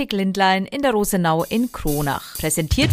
Optik Lindlein in der Rosenau in Kronach. Präsentiert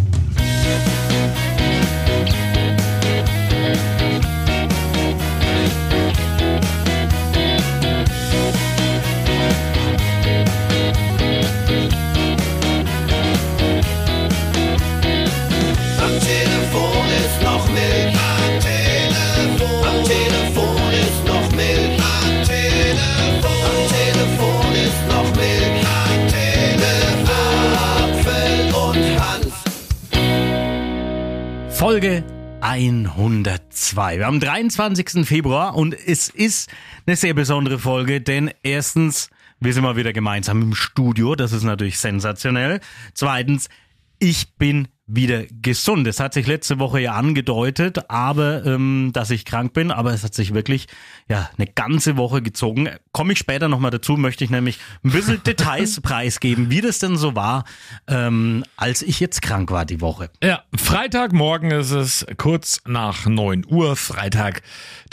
Folge 102. Wir haben 23. Februar und es ist eine sehr besondere Folge, denn erstens, wir sind mal wieder gemeinsam im Studio, das ist natürlich sensationell. Zweitens, ich bin wieder gesund. Es hat sich letzte Woche ja angedeutet, aber ähm, dass ich krank bin, aber es hat sich wirklich ja eine ganze Woche gezogen. Komme ich später nochmal dazu, möchte ich nämlich ein bisschen Details preisgeben, wie das denn so war, ähm, als ich jetzt krank war die Woche. Ja, Freitagmorgen ist es kurz nach 9 Uhr, Freitag,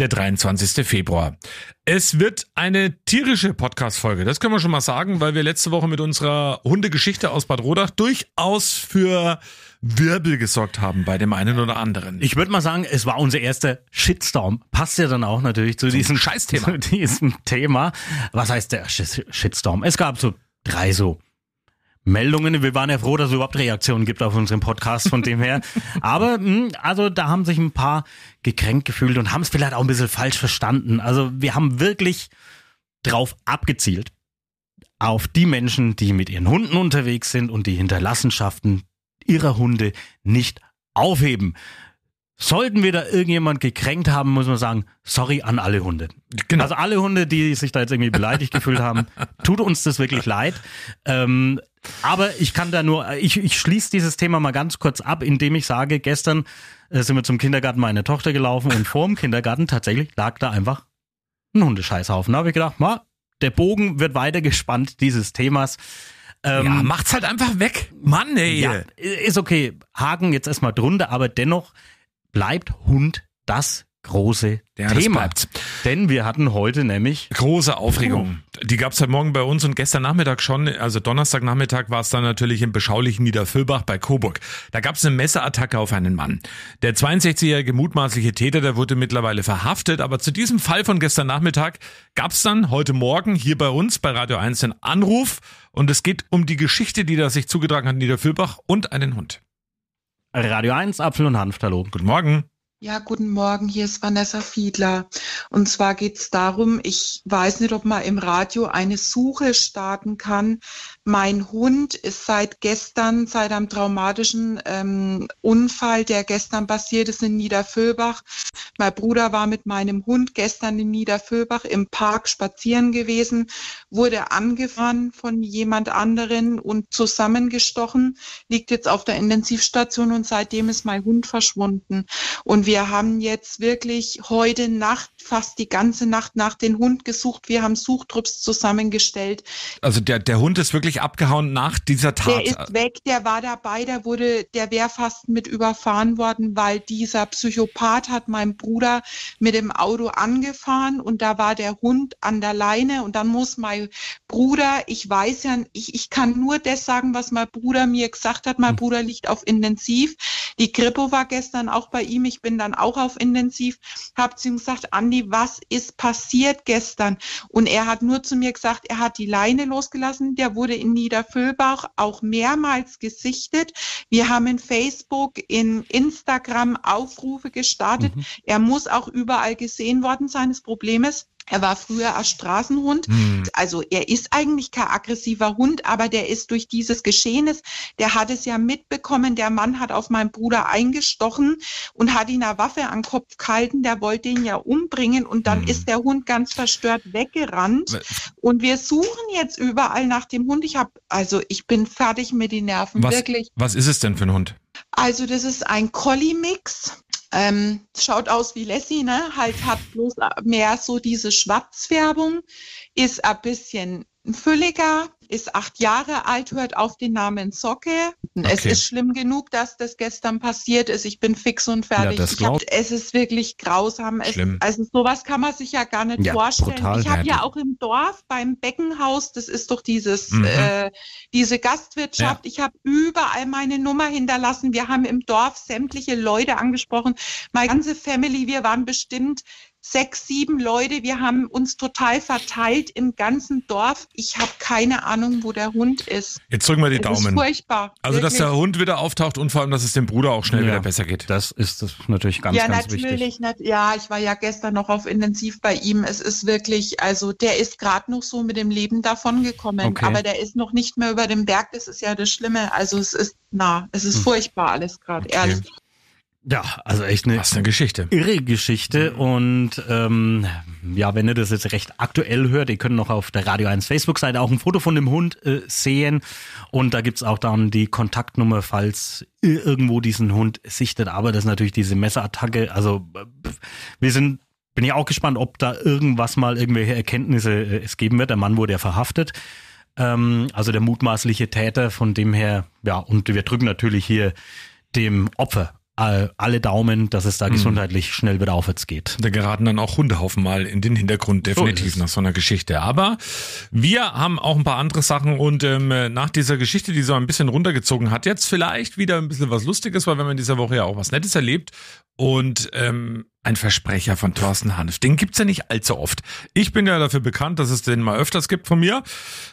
der 23. Februar. Es wird eine tierische Podcast-Folge, das können wir schon mal sagen, weil wir letzte Woche mit unserer Hundegeschichte aus Bad Rodach durchaus für Wirbel gesorgt haben bei dem einen oder anderen. Ich würde mal sagen, es war unser erster Shitstorm. Passt ja dann auch natürlich zu diesem Scheißthema. Zu diesem Thema. Was heißt der Sh- Shitstorm? Es gab so drei so Meldungen. Wir waren ja froh, dass es überhaupt Reaktionen gibt auf unseren Podcast von dem her. Aber mh, also da haben sich ein paar gekränkt gefühlt und haben es vielleicht auch ein bisschen falsch verstanden. Also wir haben wirklich drauf abgezielt auf die Menschen, die mit ihren Hunden unterwegs sind und die Hinterlassenschaften ihrer Hunde nicht aufheben. Sollten wir da irgendjemand gekränkt haben, muss man sagen, sorry an alle Hunde. Genau. Also alle Hunde, die sich da jetzt irgendwie beleidigt gefühlt haben, tut uns das wirklich leid. Ähm, aber ich kann da nur, ich, ich schließe dieses Thema mal ganz kurz ab, indem ich sage, gestern äh, sind wir zum Kindergarten meiner Tochter gelaufen und vor dem Kindergarten tatsächlich lag da einfach ein Hundescheißhaufen. Da habe ich gedacht, ma, der Bogen wird weiter gespannt dieses Themas. Ähm, ja, macht's halt einfach weg. Mann, ey. ja, ist okay. Haken jetzt erstmal drunter, aber dennoch bleibt Hund das große Ja, Thema. Denn wir hatten heute nämlich Große Aufregung. Die gab's heute Morgen bei uns und gestern Nachmittag schon, also Donnerstagnachmittag war es dann natürlich im beschaulichen Niederfüllbach bei Coburg. Da gab's eine Messerattacke auf einen Mann. Der 62-jährige mutmaßliche Täter, der wurde mittlerweile verhaftet, aber zu diesem Fall von gestern Nachmittag gab's dann heute Morgen hier bei uns bei Radio 1 einen Anruf und es geht um die Geschichte, die da sich zugetragen hat in Niederfüllbach und einen Hund. Radio 1, Apfel und Hanf, hallo. Guten Morgen. Ja, guten Morgen, hier ist Vanessa Fiedler. Und zwar geht's darum, ich weiß nicht, ob man im Radio eine Suche starten kann. Mein Hund ist seit gestern, seit einem traumatischen ähm, Unfall, der gestern passiert ist in Niederfüllbach. Mein Bruder war mit meinem Hund gestern in Niederfüllbach im Park spazieren gewesen, wurde angefahren von jemand anderen und zusammengestochen, liegt jetzt auf der Intensivstation und seitdem ist mein Hund verschwunden. Und wir haben jetzt wirklich heute Nacht, fast die ganze Nacht nach den Hund gesucht. Wir haben Suchtrupps zusammengestellt. Also der, der Hund ist wirklich abgehauen nach dieser Tat. Der ist weg, der war dabei, der wurde, der wäre fast mit überfahren worden, weil dieser Psychopath hat meinen Bruder mit dem Auto angefahren und da war der Hund an der Leine und dann muss mein Bruder, ich weiß ja, ich, ich kann nur das sagen, was mein Bruder mir gesagt hat. Mein Bruder liegt auf Intensiv. Die Kripo war gestern auch bei ihm. Ich bin dann auch auf Intensiv. Hab zu ihm gesagt, Andi, was ist passiert gestern? Und er hat nur zu mir gesagt, er hat die Leine losgelassen. Der wurde in Niederfüllbach auch mehrmals gesichtet. Wir haben in Facebook, in Instagram Aufrufe gestartet. Er muss auch überall gesehen worden sein. Das Problem ist, er war früher ein Straßenhund. Also er ist eigentlich kein aggressiver Hund, aber der ist durch dieses Geschehnis, der hat es ja mitbekommen, der Mann hat auf meinen Bruder eingestochen und hat ihn eine Waffe an den Kopf gehalten, der wollte ihn ja umbringen und dann ist der Hund ganz verstört weggerannt. Und wir suchen jetzt überall nach dem Hund. Ich habe, also ich bin fertig mit den Nerven, was, wirklich. was ist es denn für ein Hund? Also das ist ein Collie-Mix. Ähm, schaut aus wie Lassie, ne? Halt hat bloß mehr so diese Schwarzfärbung, ist ein bisschen Fülliger, ist acht Jahre alt, hört auf den Namen Socke. Es Okay. ist schlimm genug, dass das gestern passiert ist. Ich bin fix und fertig. ich hab, es ist wirklich grausam. Es, also sowas kann man sich ja gar nicht Ja, vorstellen. Ich habe Ja, ja auch im Dorf beim Beckenhaus, das ist doch dieses, Mhm. äh, diese Gastwirtschaft. Ich habe überall meine Nummer hinterlassen. Wir haben im Dorf sämtliche Leute angesprochen. Meine ganze Family, wir waren bestimmt sechs, sieben Leute. Wir haben uns total verteilt im ganzen Dorf. Ich habe keine Ahnung, wo der Hund ist. Jetzt drücken wir die Es ist Daumen. furchtbar. Also, dass wirklich. der Hund wieder auftaucht und vor allem, dass es dem Bruder auch schnell Ja. wieder besser geht. Das ist das natürlich ganz, ja, ganz wichtig. natürlich. Nat ja, ich war ja gestern noch auf Intensiv bei ihm. Es ist wirklich, also der ist gerade noch so mit dem Leben davongekommen, Okay. aber der ist noch nicht mehr über dem Berg. Das ist ja das Schlimme. Also es ist, na, es ist Hm. furchtbar alles gerade, Okay. ehrlich. Ja, also echt eine Was eine Geschichte. irre Geschichte und ähm, ja, wenn ihr das jetzt recht aktuell hört, ihr könnt noch auf der Radio 1 Facebook-Seite auch ein Foto von dem Hund äh, sehen und da gibt's auch dann die Kontaktnummer, falls ihr irgendwo diesen Hund sichtet, aber das ist natürlich diese Messerattacke, also äh, wir sind bin ich auch gespannt, ob da irgendwas mal irgendwelche Erkenntnisse äh, es geben wird. Der Mann wurde ja verhaftet. Ähm, also der mutmaßliche Täter, von dem her, ja, und wir drücken natürlich hier dem Opfer alle Daumen, dass es da gesundheitlich schnell wieder aufwärts geht. Da geraten dann auch Hundehaufen mal in den Hintergrund, So definitiv es. nach so einer Geschichte. Aber wir haben auch ein paar andere Sachen und ähm, nach dieser Geschichte, die so ein bisschen runtergezogen hat, jetzt vielleicht wieder ein bisschen was Lustiges, weil wir haben in dieser Woche ja auch was Nettes erlebt und ähm, ein Versprecher von Thorsten Hanf. Den gibt's ja nicht allzu oft. Ich bin ja dafür bekannt, dass es den mal öfters gibt von mir.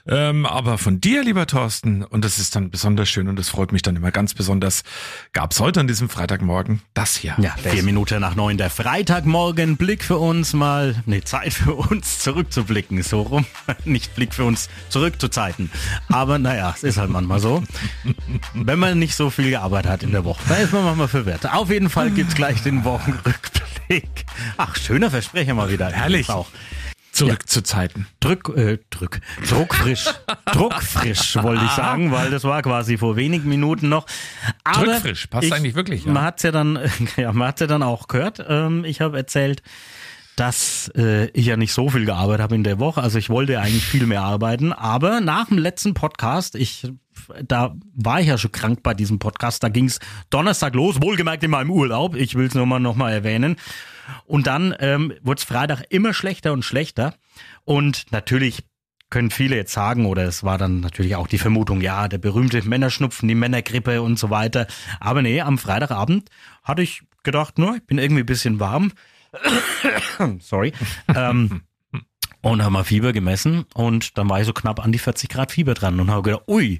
Ähm, aber von dir, lieber Thorsten, und das ist dann besonders schön und das freut mich dann immer ganz besonders, gab's heute an diesem Freitagmorgen das hier. Ja, vier Minuten nach neun, der Freitagmorgen, Blick für uns mal, nee, Zeit für uns zurückzublicken, so rum. Nicht Blick für uns zurück zu Zeiten. Aber naja, es ist halt manchmal so. Wenn man nicht so viel gearbeitet hat in der Woche, da ist man manchmal verwirrt. Auf jeden Fall gibt's gleich den Wochenrückblick. Ach, schöner Versprecher mal wieder. Herrlich. Auch. Zurück zu Zeiten. Drück, äh, Drück, druckfrisch, druckfrisch wollte ich sagen, weil das war quasi vor wenigen Minuten noch. Aber Drückfrisch, passt eigentlich wirklich, ja. Man hat's ja dann, ja, man hat's ja dann auch gehört. Ähm, ich habe erzählt, dass äh, ich ja nicht so viel gearbeitet habe in der Woche. Also ich wollte eigentlich viel mehr arbeiten, aber nach dem letzten Podcast, ich da war ich ja schon krank bei diesem Podcast. Da ging's Donnerstag los, wohlgemerkt in meinem Urlaub. Ich will es nochmal noch mal erwähnen. Und dann ähm, wurde es Freitag immer schlechter und schlechter. Und natürlich können viele jetzt sagen, oder es war dann natürlich auch die Vermutung, ja, der berühmte Männerschnupfen, die Männergrippe und so weiter. Aber nee, am Freitagabend hatte ich gedacht, nur, ich bin irgendwie ein bisschen warm. Sorry. ähm, und haben mal Fieber gemessen und dann war ich so knapp an die 40 Grad Fieber dran und habe gedacht, ui,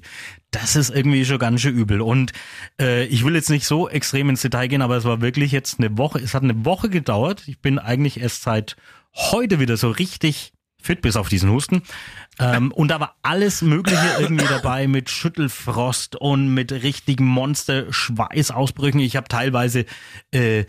das ist irgendwie schon ganz schön übel. Und äh, ich will jetzt nicht so extrem ins Detail gehen, aber es war wirklich jetzt eine Woche, es hat eine Woche gedauert. Ich bin eigentlich erst seit heute wieder so richtig fit, bis auf diesen Husten. Ähm, und da war alles Mögliche irgendwie dabei mit Schüttelfrost und mit richtigen Monster-Schweißausbrüchen. Ich habe teilweise äh,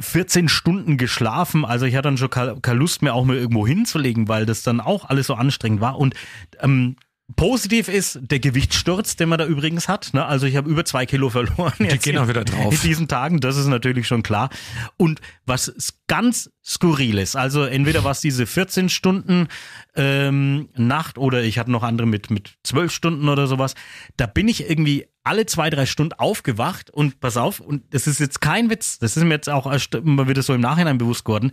14 Stunden geschlafen, also ich hatte dann schon keine Lust mehr, auch mal irgendwo hinzulegen, weil das dann auch alles so anstrengend war. Und ähm, positiv ist der Gewichtssturz, den man da übrigens hat. Ne? Also ich habe über zwei Kilo verloren. jetzt gehen auch in- wieder drauf. In diesen Tagen, das ist natürlich schon klar. Und was ganz skurril ist, also entweder war es diese 14 Stunden ähm, Nacht oder ich hatte noch andere mit, mit 12 Stunden oder sowas. Da bin ich irgendwie alle zwei, drei Stunden aufgewacht und pass auf, und das ist jetzt kein Witz, das ist mir jetzt auch immer wieder so im Nachhinein bewusst geworden.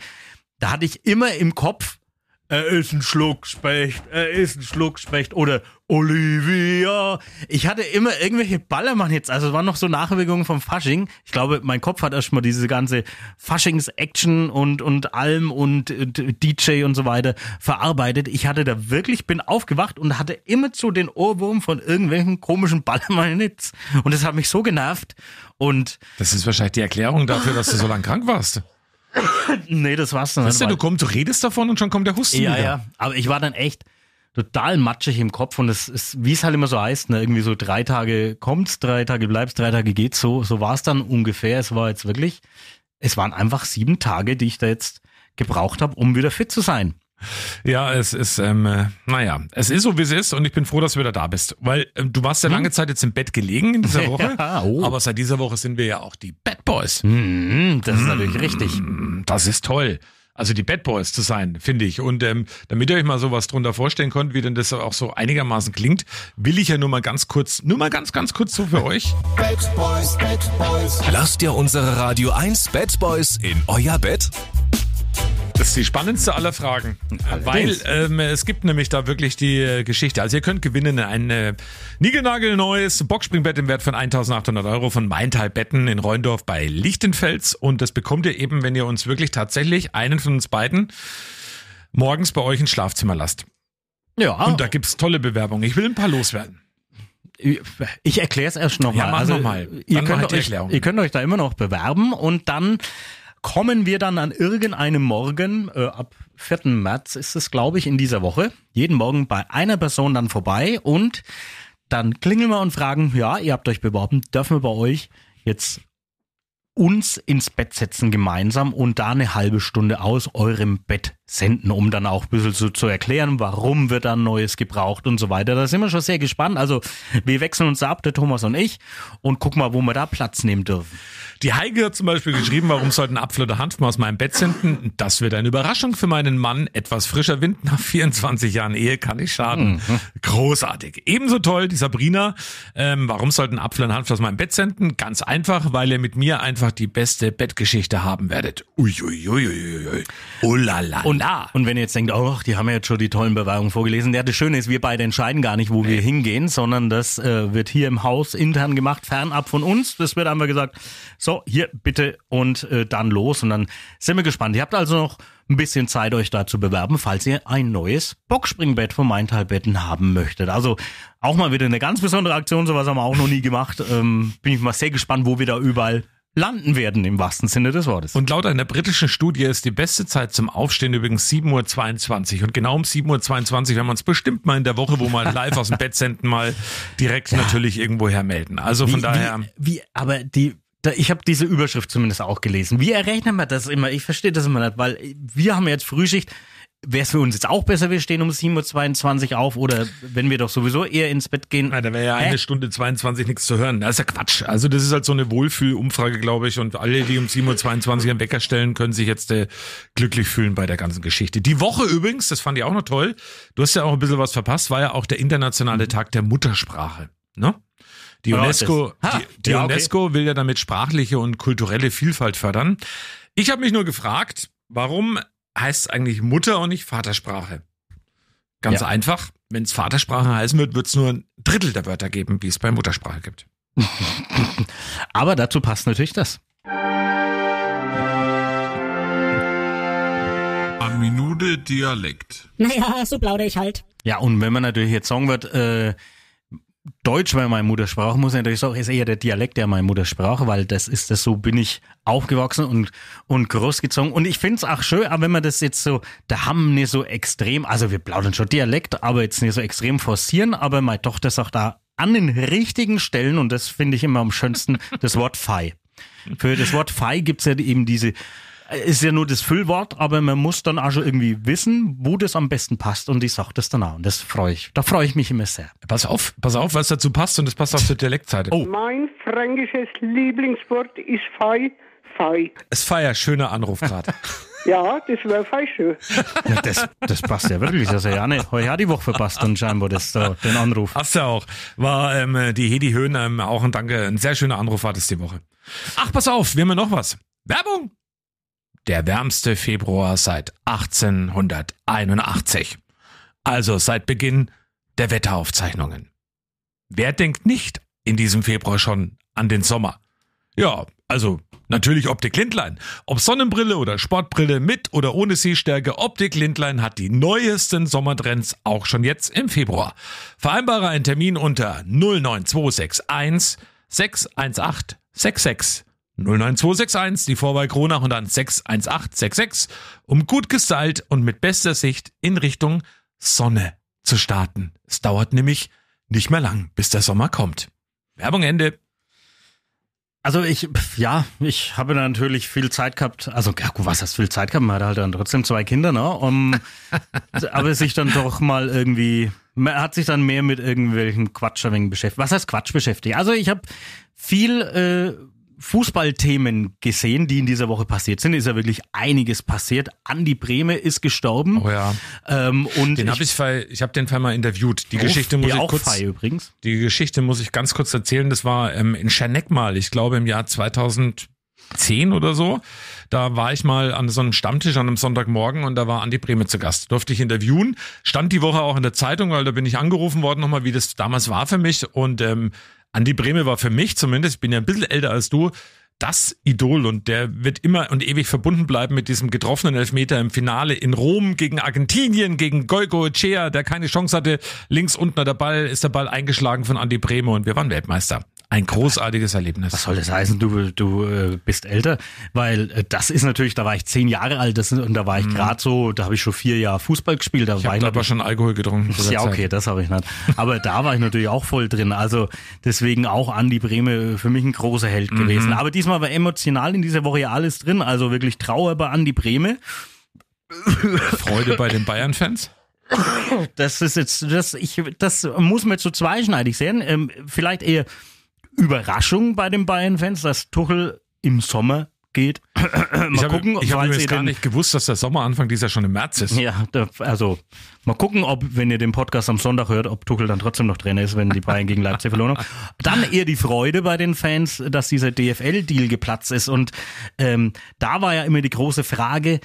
Da hatte ich immer im Kopf, er ist ein Schluckspecht, er ist ein Schluckspecht oder Olivia. Ich hatte immer irgendwelche Ballermann jetzt, also es waren noch so Nachwirkungen vom Fasching. Ich glaube, mein Kopf hat erstmal diese ganze Faschings-Action und, und Alm und äh, DJ und so weiter verarbeitet. Ich hatte da wirklich, bin aufgewacht und hatte immer zu den Ohrwurm von irgendwelchen komischen Ballermann-Hits. Und das hat mich so genervt. Und Das ist wahrscheinlich die Erklärung dafür, dass du so lange krank warst. nee, das war's dann. Weißt du, weil- du kommst, du redest davon und schon kommt der Husten Ja, wieder. ja. Aber ich war dann echt total matschig im Kopf und es ist, wie es halt immer so heißt, ne, irgendwie so drei Tage kommt's, drei Tage bleibst, drei Tage geht's, so, so war es dann ungefähr. Es war jetzt wirklich, es waren einfach sieben Tage, die ich da jetzt gebraucht habe, um wieder fit zu sein. Ja, es ist, ähm, äh, naja, es ist so, wie es ist und ich bin froh, dass du wieder da bist. Weil ähm, du warst ja lange Zeit jetzt im Bett gelegen in dieser Woche, Ja, oh. aber seit dieser Woche sind wir ja auch die Bad Boys. Hm, das ist natürlich richtig. Das ist toll. Also die Bad Boys zu sein, finde ich. Und ähm, damit ihr euch mal sowas drunter vorstellen könnt, wie denn das auch so einigermaßen klingt, will ich ja nur mal ganz kurz, nur mal ganz, ganz kurz so für euch. Bad Boys, Bad Boys. Lasst ihr unsere Radio 1 Bad Boys in euer Bett? Das ist die spannendste aller Fragen. Weil ähm, es gibt nämlich da wirklich die äh, Geschichte. Also ihr könnt gewinnen ein äh, niegelnagelneues Boxspringbett im Wert von 1800 Euro von Maintal Betten in Reundorf bei Lichtenfels. Und das bekommt ihr eben, wenn ihr uns wirklich tatsächlich einen von uns beiden morgens bei euch ins Schlafzimmer lasst. Ja, Und da gibt's tolle Bewerbungen. Ich will ein paar loswerden. ich erkläre es erst nochmal. Ja, mach noch mal. Ihr könnt, euch, ihr könnt euch da immer noch bewerben und dann kommen wir dann an irgendeinem Morgen, äh, ab 4. März ist es, glaube ich, in dieser Woche, jeden Morgen bei einer Person dann vorbei und dann klingeln wir und fragen, ja, ihr habt euch beworben, dürfen wir bei euch jetzt uns ins Bett setzen gemeinsam und da eine halbe Stunde aus eurem Bett senden, um dann auch ein bisschen so zu erklären, warum wird dann Neues gebraucht und so weiter. Da sind wir schon sehr gespannt. Also wir wechseln uns ab, der Thomas und ich, und gucken mal, wo wir da Platz nehmen dürfen. Die Heike hat zum Beispiel geschrieben, warum sollten Apfel oder Hanf aus meinem Bett senden? Das wird eine Überraschung für meinen Mann. Etwas frischer Wind nach 24 Jahren Ehe kann nicht schaden. Großartig. Ebenso toll, die Sabrina. Ähm, warum sollten Apfel und Hanf aus meinem Bett senden? Ganz einfach, weil ihr mit mir einfach die beste Bettgeschichte haben werdet. Uiuiuiui. Oh la la Und, und wenn ihr jetzt denkt, oh, die haben ja jetzt schon die tollen Bewerbungen vorgelesen. Ja, das Schöne ist, wir beide entscheiden gar nicht, wo wir hingehen, sondern das äh, wird hier im Haus intern gemacht, fernab von uns. Das wird einfach gesagt, so, hier bitte und äh, dann los. Und dann sind wir gespannt. Ihr habt also noch ein bisschen Zeit, euch da zu bewerben, falls ihr ein neues Boxspringbett von Maintalbetten haben möchtet. Also auch mal wieder eine ganz besondere Aktion, sowas haben wir auch noch nie gemacht. Ähm, bin ich mal sehr gespannt, wo wir da überall landen werden, im wahrsten Sinne des Wortes. Und laut einer britischen Studie ist die beste Zeit zum Aufstehen übrigens 7.22 Uhr. Und genau um 7.22 Uhr werden wir uns bestimmt mal in der Woche, wo wir live aus dem Bett senden, mal direkt natürlich irgendwoher melden. Also von wie, daher. Wie, wie, aber die, ich habe diese Überschrift zumindest auch gelesen. Wie errechnen wir das immer? Ich verstehe das immer nicht, weil wir haben jetzt Frühschicht. Wäre es für uns jetzt auch besser, wir stehen um 7.22 Uhr auf oder wenn wir doch sowieso eher ins Bett gehen? Na, da wäre ja Hä? eine Stunde 22 nichts zu hören. Das ist ja Quatsch. Also das ist halt so eine Wohlfühlumfrage, glaube ich. Und alle, die um 7.22 Uhr einen Wecker stellen, können sich jetzt äh, glücklich fühlen bei der ganzen Geschichte. Die Woche übrigens, das fand ich auch noch toll. Du hast ja auch ein bisschen was verpasst, war ja auch der internationale Tag der Muttersprache. Ne? Die Ja, UNESCO, Ha, die, die ja, okay. UNESCO will ja damit sprachliche und kulturelle Vielfalt fördern. Ich habe mich nur gefragt, warum heißt es eigentlich Mutter und nicht Vatersprache? Ganz Ja. einfach. Wenn es Vatersprache heißen wird, wird es nur ein Drittel der Wörter geben, wie es bei Muttersprache gibt. Aber dazu passt natürlich das. Eine Minute Dialekt. Naja, so plaudere ich halt. Ja, und wenn man natürlich jetzt sagen wird, äh, Deutsch wäre meine Muttersprache, muss ich natürlich sagen, ist eher der Dialekt der meine Muttersprache, weil das ist das, so bin ich aufgewachsen und, und großgezogen. Und ich find's auch schön, aber wenn man das jetzt so, da haben nicht so extrem, also wir plaudern schon Dialekt, aber jetzt nicht so extrem forcieren, aber meine Tochter sagt da an den richtigen Stellen, und das finde ich immer am schönsten, das Wort Fei. Für das Wort Fei gibt's ja eben diese, ist ja nur das Füllwort, aber man muss dann auch schon irgendwie wissen, wo das am besten passt und ich sag das dann auch. Und das freue ich, da freue ich mich immer sehr. Pass auf, pass auf, was dazu passt und das passt auch zur Dialektseite. Oh. Mein fränkisches Lieblingswort ist Fei. Fei. Es feier schöner Anruf gerade. Ja, das wäre fei schön. Ja, das, das passt ja wirklich. Also ja nicht, heute hat die Woche verpasst und scheinbar das, so, den Anruf. Hast du auch. War ähm, die Hedi Höhn ähm, auch ein Danke. Ein sehr schöner Anruf war das die Woche. Ach, pass auf, wir haben ja noch was. Werbung! Der wärmste Februar seit 1881. Also seit Beginn der Wetteraufzeichnungen. Wer denkt nicht in diesem Februar schon an den Sommer? Ja, also natürlich Optik Lindlein. Ob Sonnenbrille oder Sportbrille mit oder ohne Sehstärke, Optik Lindlein hat die neuesten Sommertrends auch schon jetzt im Februar. Vereinbare einen Termin unter 09261 618 66 09261, die Vorwahl Kronach und dann 61866, um gut gestylt und mit bester Sicht in Richtung Sonne zu starten. Es dauert nämlich nicht mehr lang, bis der Sommer kommt. Werbung Ende. Also ich, ja, ich habe natürlich viel Zeit gehabt. Also, ja, gut, was heißt viel Zeit gehabt? Man hat halt dann trotzdem zwei Kinder, ne? Um, aber sich dann doch mal irgendwie, man hat sich dann mehr mit irgendwelchen Quatsch beschäftigt. Was heißt Quatsch beschäftigt? Also ich habe viel äh, Fußballthemen gesehen, die in dieser Woche passiert sind. Ist ja wirklich einiges passiert. Andi Brehme ist gestorben. Oh ja. Ähm, und Den habe ich, Fall- ich habe den Fall mal interviewt. Die Geschichte muss ich kurz, Fei übrigens. die Geschichte muss ich ganz kurz erzählen. Das war ähm, in Scherneck mal, ich glaube im Jahr 2010 oder so. Da war ich mal an so einem Stammtisch an einem Sonntagmorgen und da war Andi Brehme zu Gast. Durfte ich interviewen. Stand die Woche auch in der Zeitung, weil da bin ich angerufen worden nochmal, wie das damals war für mich. Und ähm, Andi Brehme war für mich zumindest, ich bin ja ein bisschen älter als du, das Idol und der wird immer und ewig verbunden bleiben mit diesem getroffenen Elfmeter im Finale in Rom gegen Argentinien, gegen Goico Echea, der keine Chance hatte. Links unten der Ball, ist der Ball eingeschlagen von Andi Brehme und wir waren Weltmeister. Ein großartiges Erlebnis. Was soll das heißen? Du, du äh, bist älter, weil äh, das ist natürlich, da war ich zehn Jahre alt das, und da war ich gerade so, da habe ich schon vier Jahre Fußball gespielt. Da Mhm. ich habe ich aber schon Alkohol getrunken. zu Ja, Zeit. okay, das habe ich nicht. Aber da war ich natürlich auch voll drin. Also deswegen auch Andi Brehme für mich ein großer Held Mhm. gewesen. Aber diesmal war emotional in dieser Woche ja alles drin. Also wirklich Trauer bei Andi Brehme. Freude bei den Bayern-Fans. Das ist jetzt, das, ich, das muss man jetzt so zweischneidig sehen. Ähm, vielleicht eher Überraschung bei den Bayern-Fans, dass Tuchel im Sommer geht. mal Ich habe gucken, ich hab falls übrigens ihr gar nicht gewusst, dass der Sommeranfang dieser schon im März ist. Ja, also mal gucken, ob, wenn ihr den Podcast am Sonntag hört, ob Tuchel dann trotzdem noch Trainer ist, wenn die Bayern gegen Leipzig verloren haben. Dann eher die Freude bei den Fans, dass dieser DFL-Deal geplatzt ist. Und ähm, da war ja immer die große Frage,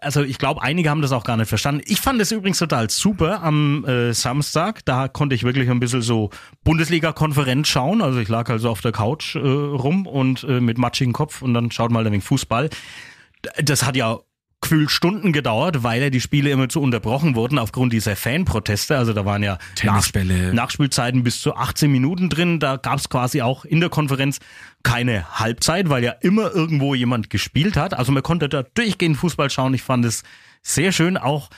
also ich glaube, einige haben das auch gar nicht verstanden. Ich fand es übrigens total super am äh, Samstag. Da konnte ich wirklich ein bisschen so Bundesliga-Konferenz schauen. Also ich lag also auf der Couch äh, rum und äh, mit matschigem Kopf und dann schaut mal ein wenig Fußball das hat ja gefühlt Stunden gedauert, weil ja die Spiele immer zu unterbrochen wurden aufgrund dieser Fanproteste. Also da waren ja Tennisbälle. Nach, Nachspielzeiten bis zu 18 Minuten drin. Da gab es quasi auch in der Konferenz keine Halbzeit, weil ja immer irgendwo jemand gespielt hat. Also man konnte da durchgehend Fußball schauen. Ich fand es sehr schön. Auch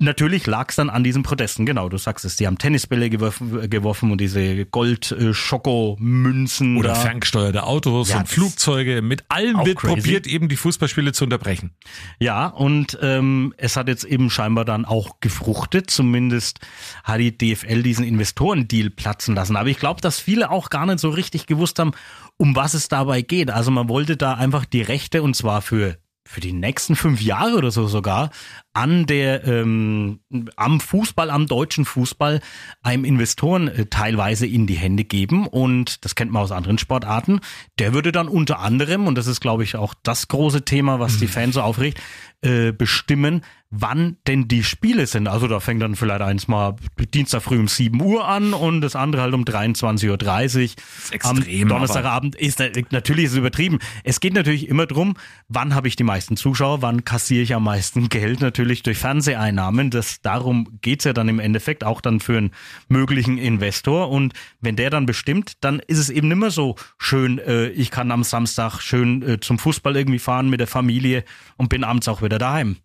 Natürlich lag es dann an diesen Protesten, genau, du sagst es. Die haben Tennisbälle geworfen, geworfen und diese Gold-Schoko-Münzen. Oder da. ferngesteuerte Autos Ja, und Flugzeuge. Mit allem wird crazy. probiert, eben die Fußballspiele zu unterbrechen. Ja, und ähm, es hat jetzt eben scheinbar dann auch gefruchtet. Zumindest hat die DFL diesen Investorendeal platzen lassen. Aber ich glaube, dass viele auch gar nicht so richtig gewusst haben, um was es dabei geht. Also man wollte da einfach die Rechte, und zwar für für die nächsten fünf Jahre oder so sogar an der ähm, am Fußball, am deutschen Fußball einem Investoren äh, teilweise in die Hände geben und das kennt man aus anderen Sportarten. Der würde dann unter anderem und das ist glaube ich auch das große Thema, was die Fans so aufregt, äh, bestimmen, wann denn die Spiele sind. Also da fängt dann vielleicht eins mal Dienstag früh um 7 Uhr an und das andere halt um 23.30 Uhr. extrem, Am Donnerstagabend ist natürlich ist es übertrieben. Es geht natürlich immer drum, wann habe ich die meisten Zuschauer, wann kassiere ich am meisten Geld natürlich durch Fernseheinnahmen. Das darum geht's ja dann im Endeffekt auch dann für einen möglichen Investor. Und wenn der dann bestimmt, dann ist es eben nimmer so schön, äh, ich kann am Samstag schön äh, zum Fußball irgendwie fahren mit der Familie und bin abends auch wieder daheim.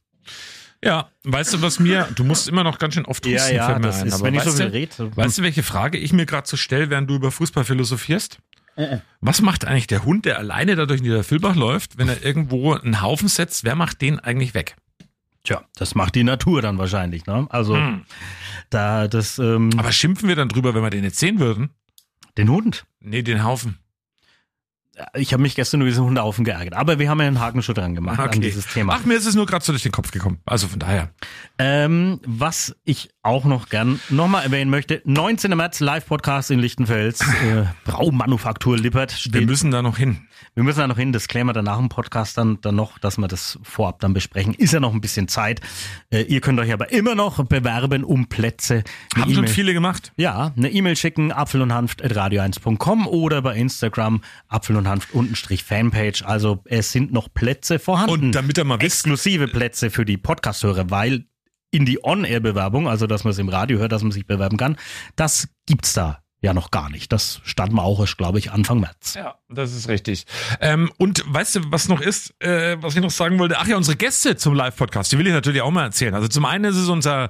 Ja, weißt du, was mir, du musst immer noch ganz schön oft husten, Ja, ja, fällt mir das ein. ist, aber wenn ich so weißt viel du, rede. Weißt du, welche Frage ich mir gerade so stelle, während du über Fußball philosophierst? Was macht eigentlich der Hund, der alleine da durch Niederfüllbach läuft, wenn er irgendwo einen Haufen setzt? Wer macht den eigentlich weg? Tja, das macht die Natur dann wahrscheinlich, ne? Also da das ähm, Hm. Aber schimpfen wir dann drüber, wenn wir den jetzt sehen würden? den Hund. Nee, den Haufen. Ich habe mich gestern über diesen Hundehaufen geärgert, aber wir haben ja einen Haken schon dran gemacht an dieses Thema. Ach, mir ist es nur gerade so durch den Kopf gekommen. Also von daher. Ähm, was ich auch noch gern nochmal erwähnen möchte, 19. März Live-Podcast in Lichtenfels, äh, Braumanufaktur Lippert. Wir Steht, müssen da noch hin. wir müssen da noch hin, das klären wir danach im Podcast dann, dann noch, dass wir das vorab dann besprechen. Ist ja noch ein bisschen Zeit. Äh, ihr könnt euch aber immer noch bewerben um Plätze. Eine Haben schon E-Mail- viele gemacht. Ja, eine E-Mail schicken, apfel und hanft radio1.com oder bei Instagram apfel und hanft untenstrich Fanpage. Also es sind noch Plätze vorhanden. Und damit ihr mal wisst- Exklusive Plätze für die Podcast-Hörer, weil in die On-Air-Bewerbung, also dass man es im Radio hört, dass man sich bewerben kann, das gibt's da ja noch gar nicht. Das stand mal auch erst, glaube ich, Anfang März. Ja, das ist richtig. Ähm, und weißt du, was noch ist, äh, was ich noch sagen wollte? Ach ja, unsere Gäste zum Live-Podcast, die will ich natürlich auch mal erzählen. Also zum einen ist es unser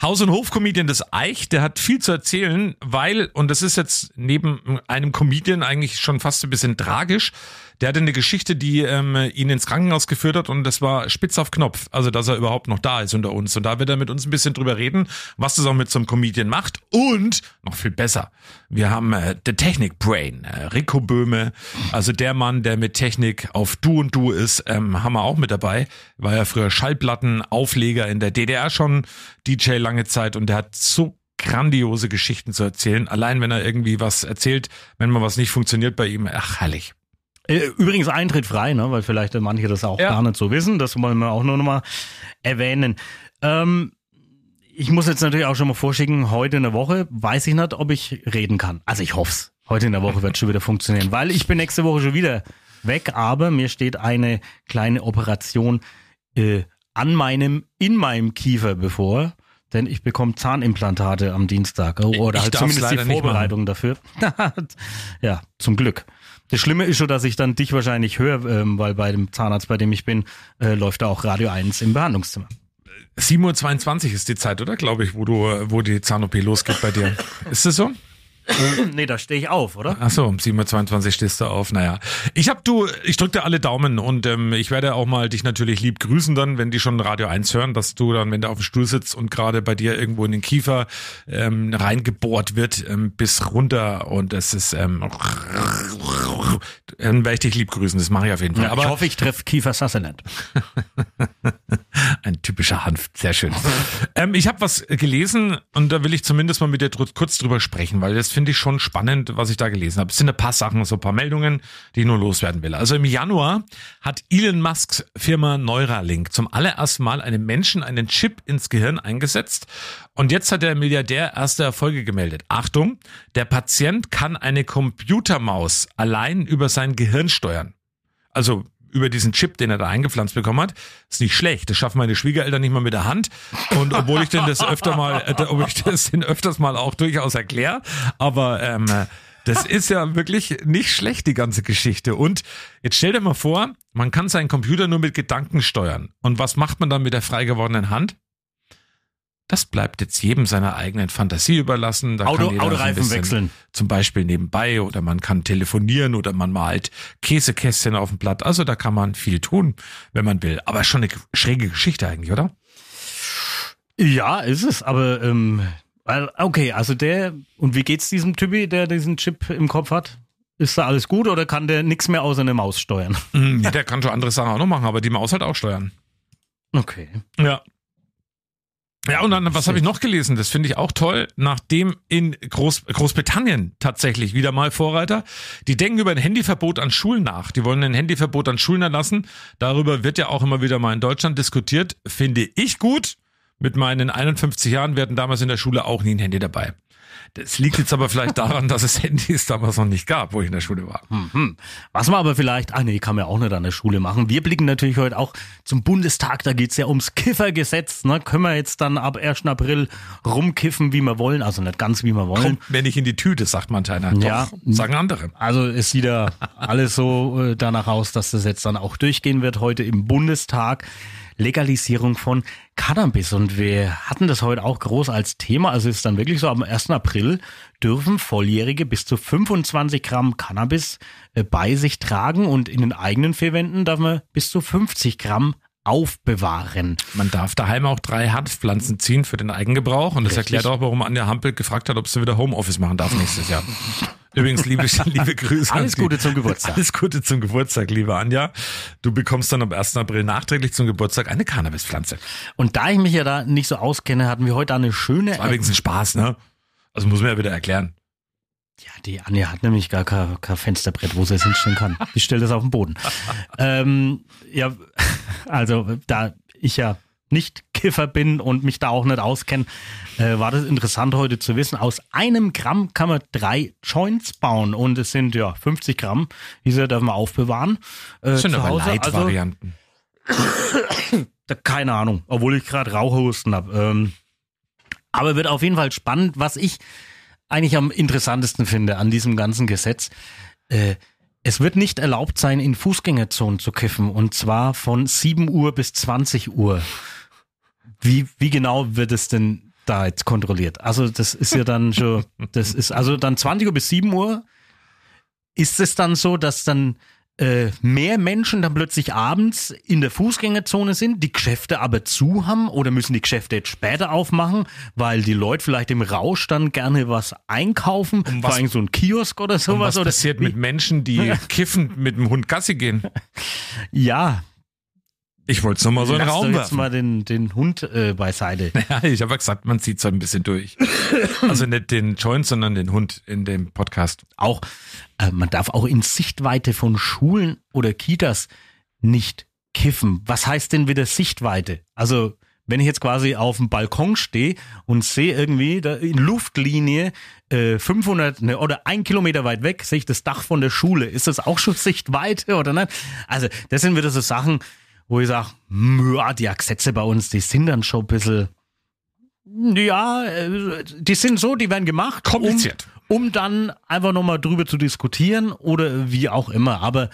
Haus- und Hof-Comedian des Eich, der hat viel zu erzählen, weil, und das ist jetzt neben einem Comedian eigentlich schon fast ein bisschen tragisch, der hatte eine Geschichte, die ähm, ihn ins Krankenhaus geführt hat und das war spitz auf Knopf, also dass er überhaupt noch da ist unter uns. Und da wird er mit uns ein bisschen drüber reden, was das auch mit so einem Comedian macht. Und noch viel besser, wir haben äh, The Technik Brain, äh, Rico Böhme, Also der Mann, der mit Technik auf Du und Du ist, ähm, haben wir auch mit dabei. War ja früher Schallplattenaufleger in der DDR schon, DJ lange Zeit und der hat so grandiose Geschichten zu erzählen. Allein wenn er irgendwie was erzählt, wenn mal was nicht funktioniert bei ihm, ach herrlich. Äh, Übrigens Eintritt frei, ne? weil vielleicht manche das auch Ja. gar nicht so wissen. Das wollen wir auch nur noch mal erwähnen. Ähm, ich muss jetzt natürlich auch schon mal vorschicken, heute in der Woche weiß ich nicht, ob ich reden kann. Also ich hoff's. Heute in der Woche wird schon wieder funktionieren, weil ich bin nächste Woche schon wieder weg, aber mir steht eine kleine Operation äh, an meinem, in meinem Kiefer bevor. Denn ich bekomme Zahnimplantate am Dienstag. Oh, Oder Ich halt zumindest die Vorbereitung dafür. ja, zum Glück. Das Schlimme ist schon, dass ich dann dich wahrscheinlich höre, ähm, weil bei dem Zahnarzt, bei dem ich bin, äh, läuft da auch Radio 1 im Behandlungszimmer. 7.22 Uhr ist die Zeit, oder? Glaube ich, wo du, wo die Zahn-OP losgeht bei dir. Ist das so? Nee, da stehe ich auf, oder? Ach so, um 7.22 Uhr stehst du auf. Naja. Ich hab du, ich drück dir alle Daumen und ähm, ich werde auch mal dich natürlich lieb grüßen dann, wenn die schon Radio 1 hören, dass du dann, wenn du auf dem Stuhl sitzt und gerade bei dir irgendwo in den Kiefer ähm, reingebohrt wird, ähm, bis runter und es ist ähm, dann werde ich dich lieb grüßen, das mache ich auf jeden Fall. ich Aber hoffe, ich treffe Kiefer Sutherland. Ein typischer Hanf, sehr schön. ähm, ich habe was gelesen und da will ich zumindest mal mit dir dr- kurz drüber sprechen, weil das finde ich schon spannend, was ich da gelesen habe. Es sind ein paar Sachen, so ein paar Meldungen, die ich nur loswerden will. Also im Januar hat Elon Musks Firma Neuralink zum allerersten Mal einem Menschen einen Chip ins Gehirn eingesetzt und jetzt hat der Milliardär erste Erfolge gemeldet. Achtung, der Patient kann eine Computermaus allein über sein Gehirn steuern. Also über diesen Chip, den er da eingepflanzt bekommen hat, ist nicht schlecht. Das schaffen meine Schwiegereltern nicht mal mit der Hand. Und obwohl ich denn das öfter mal, äh, ob ich das den öfters mal auch durchaus erkläre, aber ähm, das ist ja wirklich nicht schlecht, die ganze Geschichte. Und jetzt stell dir mal vor, man kann seinen Computer nur mit Gedanken steuern. Und was macht man dann mit der frei gewordenen Hand? Das bleibt jetzt jedem seiner eigenen Fantasie überlassen. Da Auto, kann Autoreifen bisschen- wechseln. zum Beispiel nebenbei oder man kann telefonieren oder man malt Käsekästchen auf dem Blatt. Also da kann man viel tun, wenn man will. Aber schon eine schräge Geschichte eigentlich, oder? Ja, ist es, aber ähm, okay, also der, und wie geht's diesem Typi, der diesen Chip im Kopf hat? Ist da alles gut oder kann der nichts mehr außer eine Maus steuern? Mhm, ja, der kann schon andere Sachen auch noch machen, aber die Maus halt auch steuern. Okay. Ja. Ja, und dann, was habe ich noch gelesen? Das finde ich auch toll. Nachdem in Groß, Großbritannien tatsächlich wieder mal Vorreiter, die denken über ein Handyverbot an Schulen nach. Die wollen ein Handyverbot an Schulen erlassen. Darüber wird ja auch immer wieder mal in Deutschland diskutiert. Finde ich gut. Mit meinen 51 Jahren, hatten damals in der Schule auch nie ein Handy dabei. Das liegt jetzt aber vielleicht daran, dass es Handys damals noch nicht gab, wo ich in der Schule war. Mhm. Was man aber vielleicht, ah nee, kann man auch nicht an der Schule machen. Wir blicken natürlich heute auch zum Bundestag, da geht's ja ums Kiffergesetz. Ne? Können wir jetzt dann ab 1. April rumkiffen, wie wir wollen? Also nicht ganz, wie wir wollen. Kommt mir nicht in die Tüte, sagt manch einer. Ja. Doch, sagen andere. Also es sieht ja alles so äh, danach aus, dass das jetzt dann auch durchgehen wird heute im Bundestag. Legalisierung von Cannabis. Und wir hatten das heute auch groß als Thema. Also es ist dann wirklich so, am 1. April dürfen Volljährige bis zu 25 Gramm Cannabis äh, bei sich tragen und in den eigenen vier Wänden darf man bis zu 50 Gramm aufbewahren. Man darf daheim auch drei Hanfpflanzen ziehen für den Eigengebrauch. Und das Richtig. erklärt auch, warum Anja Hampel gefragt hat, ob sie wieder Homeoffice machen darf nächstes Jahr. Übrigens, liebe, liebe Grüße. Alles Gute zum Geburtstag. Alles Gute zum Geburtstag, liebe Anja. Du bekommst dann am 1. April nachträglich zum Geburtstag eine Cannabispflanze. Und da ich mich ja da nicht so auskenne, hatten wir heute eine schöne War übrigens ein Spaß, ne? Also muss man ja wieder erklären. Ja, die Anja hat nämlich gar kein, kein Fensterbrett, wo sie es hinstellen kann. Die stellt es auf den Boden. ähm, ja, also da ich ja nicht Kiffer bin und mich da auch nicht auskenne, äh, war das interessant heute zu wissen. Aus einem Gramm kann man drei Joints bauen und es sind ja 50 Gramm. Diese darf man aufbewahren. Äh, Das sind aber. Also, Leitvarianten. da- keine Ahnung, obwohl ich gerade Rauchhusten habe. Ähm, aber wird auf jeden Fall spannend, was ich eigentlich am interessantesten finde an diesem ganzen Gesetz. Äh, es wird nicht erlaubt sein, in Fußgängerzonen zu kiffen und zwar von 7 Uhr bis 20 Uhr. Wie, wie genau wird es denn da jetzt kontrolliert? Also das ist ja dann schon, das ist also dann 20 Uhr bis 7 Uhr. Ist es dann so, dass dann mehr Menschen dann plötzlich abends in der Fußgängerzone sind, die Geschäfte aber zu haben oder müssen die Geschäfte jetzt später aufmachen, weil die Leute vielleicht im Rausch dann gerne was einkaufen, was- vor allem so ein Kiosk oder Und sowas. was oder passiert mit Menschen, die kiffend mit dem Hund Gassi gehen? Ja, Ich wollte es nochmal so in den Raum werfen. mal den, den Hund äh, beiseite. Ja, ich habe ja gesagt, man zieht so ein bisschen durch. Also nicht den Joint, sondern den Hund in dem Podcast. Auch, äh, man darf auch in Sichtweite von Schulen oder Kitas nicht kiffen. Was heißt denn wieder Sichtweite? Also, wenn ich jetzt quasi auf dem Balkon stehe und sehe irgendwie da in Luftlinie äh, 500 ne, oder ein Kilometer weit weg, sehe ich das Dach von der Schule. Ist das auch schon Sichtweite oder nicht? Also, das sind wieder so Sachen, wo ich sage, die Gesetze bei uns, die sind dann schon ein bisschen, ja, äh, die sind so, die werden gemacht. Kompliziert. Um, um dann einfach nochmal drüber zu diskutieren oder wie auch immer. Aber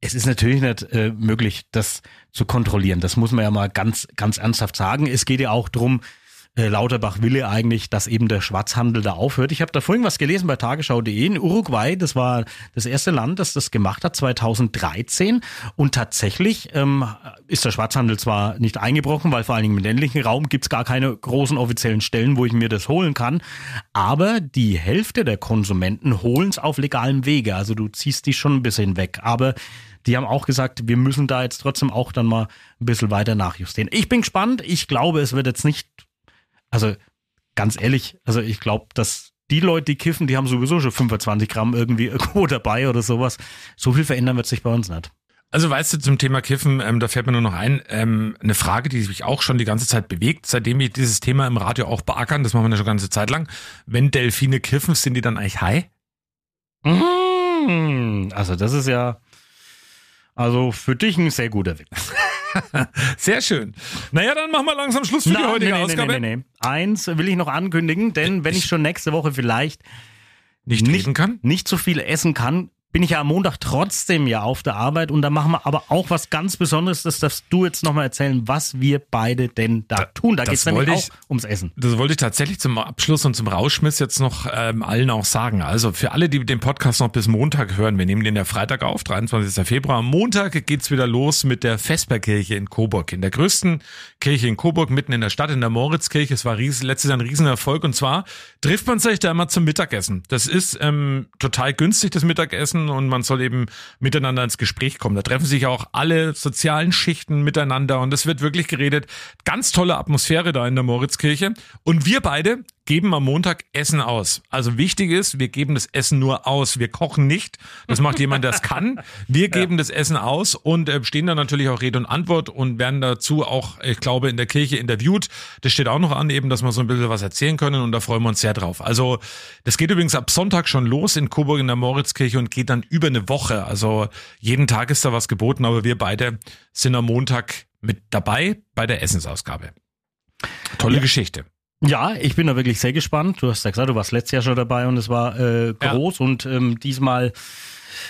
es ist natürlich nicht äh, möglich, das zu kontrollieren. Das muss man ja mal ganz, ganz ernsthaft sagen. Es geht ja auch drum. Äh, Lauterbach will eigentlich, dass eben der Schwarzhandel da aufhört. Ich habe da vorhin was gelesen bei tagesschau.de in Uruguay. Das war das erste Land, das das gemacht hat, 2013. Und tatsächlich ähm, ist der Schwarzhandel zwar nicht eingebrochen, weil vor allen Dingen im ländlichen Raum gibt's gar keine großen offiziellen Stellen, wo ich mir das holen kann. Aber die Hälfte der Konsumenten holen's auf legalem Wege. Also du ziehst die schon ein bisschen weg. Aber die haben auch gesagt, wir müssen da jetzt trotzdem auch dann mal ein bisschen weiter nachjustieren. Ich bin gespannt. Ich glaube, es wird jetzt nicht also ganz ehrlich, also ich glaube, dass die Leute, die kiffen, die haben sowieso schon 25 Gramm irgendwie irgendwo dabei oder sowas. So viel verändern wird sich bei uns nicht. Also weißt du, zum Thema Kiffen, ähm, da fällt mir nur noch ein, ähm, eine Frage, die mich auch schon die ganze Zeit bewegt, seitdem wir dieses Thema im Radio auch beackern, das machen wir ja schon eine ganze Zeit lang. Wenn Delfine kiffen, sind die dann eigentlich high? Mmh, also das ist ja also für dich ein sehr guter Weg. Sehr schön. Naja, dann machen wir langsam Schluss für die Na, heutige nee, nee, Ausgabe. Nee. Eins will ich noch ankündigen, denn wenn ich schon nächste Woche vielleicht Nicht, reden kann? nicht so viel essen kann, bin ich ja am Montag trotzdem ja auf der Arbeit und da machen wir aber auch was ganz Besonderes. Das darfst du jetzt nochmal erzählen, was wir beide denn da tun. Da das geht's nämlich wollte auch ich- ums Essen. Das wollte ich tatsächlich zum Abschluss und zum Rauschmiss jetzt noch ähm, allen auch sagen. Also für alle, die den Podcast noch bis Montag hören, wir nehmen den ja Freitag auf, 23. Februar. Am Montag geht's wieder los mit der Vesperkirche in Coburg. In der größten Kirche in Coburg, mitten in der Stadt, in der Moritzkirche. Es war ries letztes Jahr ein Riesenerfolg. Und zwar trifft man sich da immer zum Mittagessen. Das ist ähm, total günstig, das Mittagessen. Und man soll eben miteinander ins Gespräch kommen. Da treffen sich auch alle sozialen Schichten miteinander. Und es wird wirklich geredet. Ganz tolle Atmosphäre da in der Moritzkirche. Und wir beide geben am Montag Essen aus. Also wichtig ist, wir geben das Essen nur aus. Wir kochen nicht. Das macht jemand, der es kann. Wir geben das Essen aus und äh, stehen dann natürlich auch Rede und Antwort und werden dazu auch, ich glaube, in der Kirche interviewt. Das steht auch noch an, eben, dass wir so ein bisschen was erzählen können und da freuen wir uns sehr drauf. Also das geht übrigens ab Sonntag schon los in Coburg in der Moritzkirche und geht dann über eine Woche. Also jeden Tag ist da was geboten, aber wir beide sind am Montag mit dabei bei der Essensausgabe. Tolle Ja. Geschichte. Ja, ich bin da wirklich sehr gespannt. Du hast ja gesagt, du warst letztes Jahr schon dabei und es war äh, groß und ähm, diesmal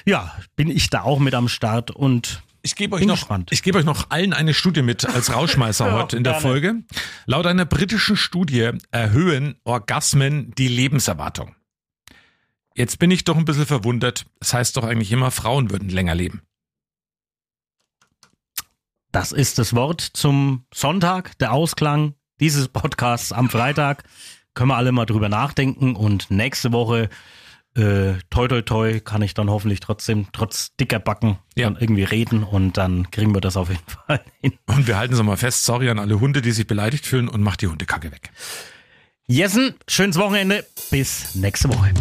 ja, bin ich da auch mit am Start und Ich gebe euch Bin noch, gespannt. ich gebe euch noch allen eine Studie mit als Rauschmeißer Ja, heute in der. Folge. Laut einer britischen Studie erhöhen Orgasmen die Lebenserwartung. Jetzt bin ich doch ein bisschen verwundert. Das heißt doch eigentlich immer, Frauen würden länger leben. das ist das Wort zum Sonntag, der Ausklang dieses Podcasts am Freitag. Können wir alle mal drüber nachdenken und nächste Woche äh, toi toi toi kann ich dann hoffentlich trotzdem trotz dicker Backen Ja. dann irgendwie reden und dann kriegen wir das auf jeden Fall hin. Und wir halten es mal fest, sorry an alle Hunde, die sich beleidigt fühlen und macht die Hundekacke weg. Jessen, schönes Wochenende, bis nächste Woche.